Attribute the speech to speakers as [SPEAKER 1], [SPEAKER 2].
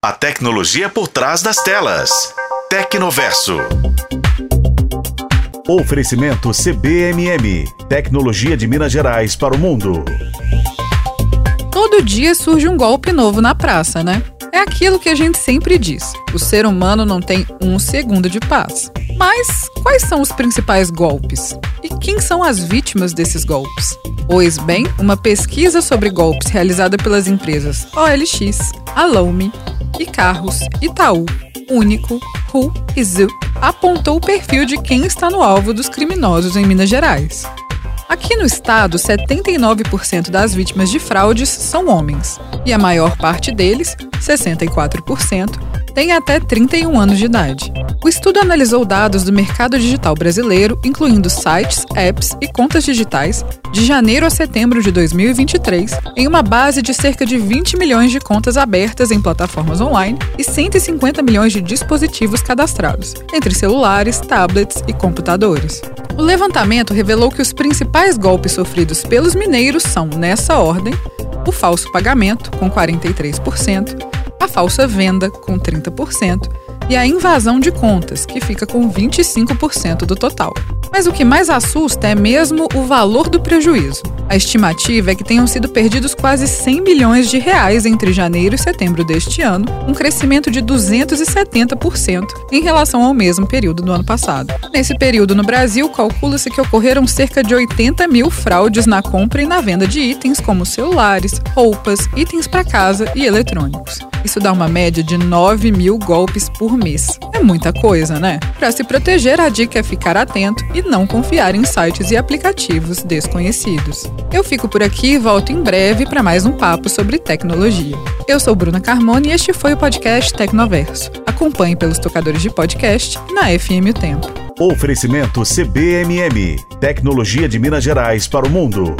[SPEAKER 1] A tecnologia por trás das telas. Tecnoverso. Oferecimento CBMM. Tecnologia de Minas Gerais para o mundo.
[SPEAKER 2] Todo dia surge um golpe novo na praça, né? É aquilo que a gente sempre diz: o ser humano não tem um segundo de paz. Mas quais são os principais golpes? E quem são as vítimas desses golpes? Pois bem, uma pesquisa sobre golpes realizada pelas empresas OLX, Alome, e Carros, Itaú, Único, Ru e Zup apontou o perfil de quem está no alvo dos criminosos em Minas Gerais. Aqui no estado, 79% das vítimas de fraudes são homens, e a maior parte deles, 64%, tem até 31 anos de idade. O estudo analisou dados do mercado digital brasileiro, incluindo sites, apps e contas digitais, de janeiro a setembro de 2023, em uma base de cerca de 20 milhões de contas abertas em plataformas online e 150 milhões de dispositivos cadastrados, entre celulares, tablets e computadores. O levantamento revelou que os principais golpes sofridos pelos mineiros são, nessa ordem, o falso pagamento, com 43%, a falsa venda, com 30%, e a invasão de contas, que fica com 25% do total. Mas o que mais assusta é mesmo o valor do prejuízo. A estimativa é que tenham sido perdidos quase 100 milhões de reais entre janeiro e setembro deste ano, um crescimento de 270% em relação ao mesmo período do ano passado. Nesse período no Brasil, calcula-se que ocorreram cerca de 80 mil fraudes na compra e na venda de itens como celulares, roupas, itens para casa e eletrônicos. Isso dá uma média de 9 mil golpes por mês. É muita coisa, né? Para se proteger, a dica é ficar atento e não confiar em sites e aplicativos desconhecidos. Eu fico por aqui e volto em breve para mais um papo sobre tecnologia. Eu sou Bruna Carmona e este foi o podcast Tecnoverso. Acompanhe pelos tocadores de podcast na FM O Tempo.
[SPEAKER 1] Oferecimento CBMM Tecnologia de Minas Gerais para o mundo.